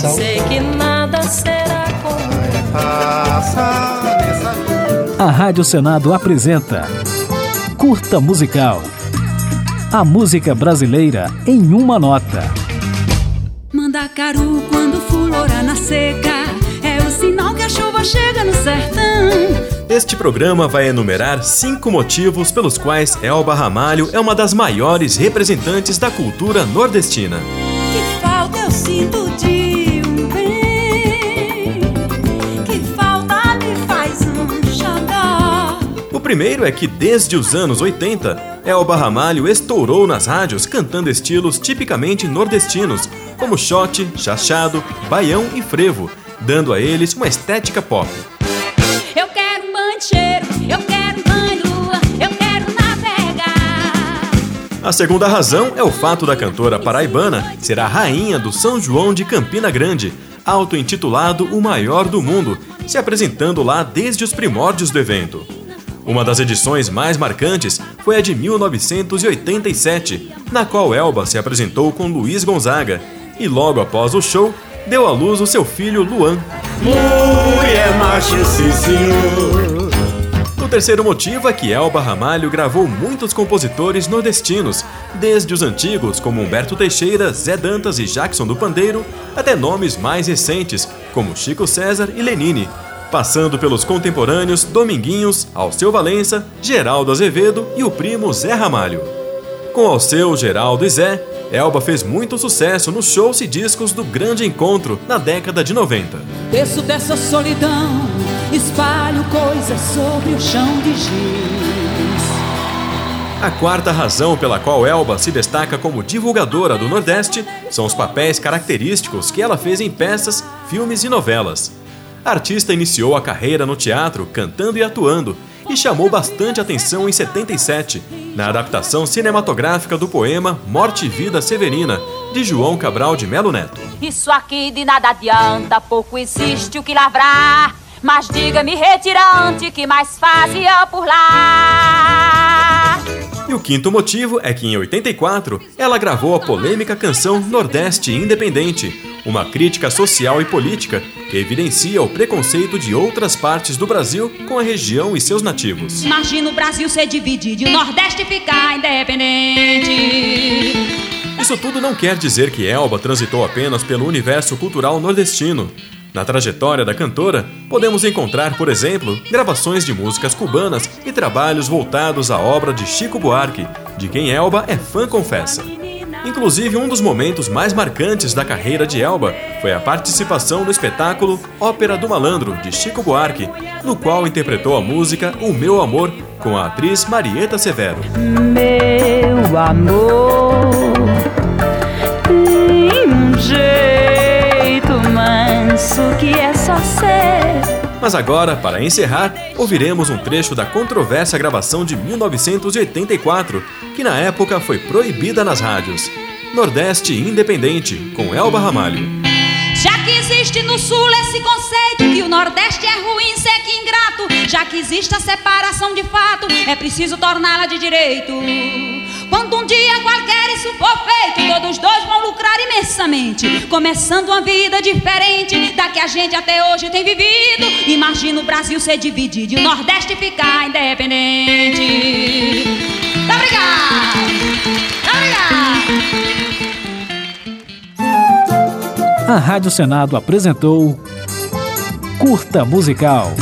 Missal. Sei que nada será como A Rádio Senado apresenta Curta Musical. A música brasileira em uma nota. Mandacaru quando fulora na seca É o sinal que a chuva chega no sertão Este programa vai enumerar cinco motivos pelos quais Elba Ramalho é uma das maiores representantes da cultura nordestina. Que falta eu sinto de O primeiro é que desde os anos 80, Elba Ramalho estourou nas rádios cantando estilos tipicamente nordestinos, como shot, chachado, baião e frevo, dando a eles uma estética pop. Eu quero um banho de cheiro, eu quero lua Eu quero navegar A segunda razão é o fato da cantora paraibana ser a rainha do São João de Campina Grande, auto-intitulado o maior do mundo, se apresentando lá desde os primórdios do evento. Uma das edições mais marcantes foi a de 1987, na qual Elba se apresentou com Luiz Gonzaga e logo após o show deu à luz o seu filho Luan. Senhor. O terceiro motivo é que Elba Ramalho gravou muitos compositores nordestinos, desde os antigos como Humberto Teixeira, Zé Dantas e Jackson do Pandeiro, até nomes mais recentes como Chico César e Lenine, passando pelos contemporâneos Dominguinhos, Alceu Valença, Geraldo Azevedo e o primo Zé Ramalho. Com Alceu, Geraldo e Zé, Elba fez muito sucesso nos shows e discos do Grande Encontro na década de 90. Desço dessa solidão, espalho coisas sobre o chão de giz. A quarta razão pela qual Elba se destaca como divulgadora do Nordeste são os papéis característicos que ela fez em peças, filmes e novelas. A artista iniciou a carreira no teatro cantando e atuando e chamou bastante atenção em 77, na adaptação cinematográfica do poema Morte e Vida Severina, de João Cabral de Melo Neto. Isso aqui de nada adianta, pouco existe o que lavrar. Mas diga-me, retirante, que mais fazia por lá? E o quinto motivo é que em 84 ela gravou a polêmica canção Nordeste Independente, uma crítica social e política que evidencia o preconceito de outras partes do Brasil com a região e seus nativos. Imagina o Brasil ser dividido e o Nordeste ficar independente. Isso tudo não quer dizer que Elba transitou apenas pelo universo cultural nordestino. Na trajetória da cantora, podemos encontrar, por exemplo, gravações de músicas cubanas e trabalhos voltados à obra de Chico Buarque, de quem Elba é fã confessa. Inclusive, um dos momentos mais marcantes da carreira de Elba foi a participação no espetáculo Ópera do Malandro, de Chico Buarque, no qual interpretou a música O Meu Amor com a atriz Marieta Severo. meu amor. Ser. Mas agora, para encerrar, ouviremos um trecho da controversa gravação de 1984, que na época foi proibida nas rádios. Nordeste Independente, com Elba Ramalho. Já que existe no sul esse conceito que o Nordeste é ruim, seco e ingrato, já que existe a separação de fato, é preciso torná-la de direito. Quando um dia qualquer isso for feito, todos dois vão lucrar imensamente, começando uma vida diferente da que a gente até hoje tem vivido. Imagina o Brasil ser dividido e o Nordeste ficar independente. Tá obrigado! Tá obrigado! A Rádio Senado apresentou Curta Musical.